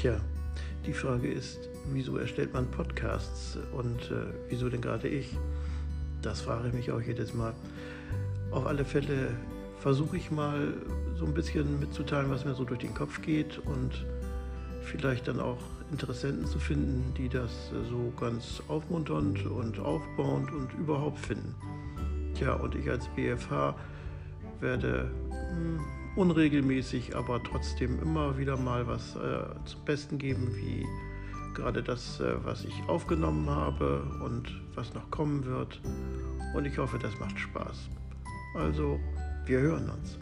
Tja, die Frage ist, wieso erstellt man Podcasts und äh, wieso denn gerade ich? Das frage ich mich auch jedes Mal. Auf alle Fälle versuche ich mal so ein bisschen mitzuteilen, was mir so durch den Kopf geht und vielleicht dann auch Interessenten zu finden, die das so ganz aufmunternd und aufbauend und überhaupt finden. Tja, und ich als BFH werde hm, unregelmäßig, aber trotzdem immer wieder mal was äh, zum Besten geben, wie gerade das, äh, was ich aufgenommen habe und was noch kommen wird. Und ich hoffe, das macht Spaß. Also, wir hören uns.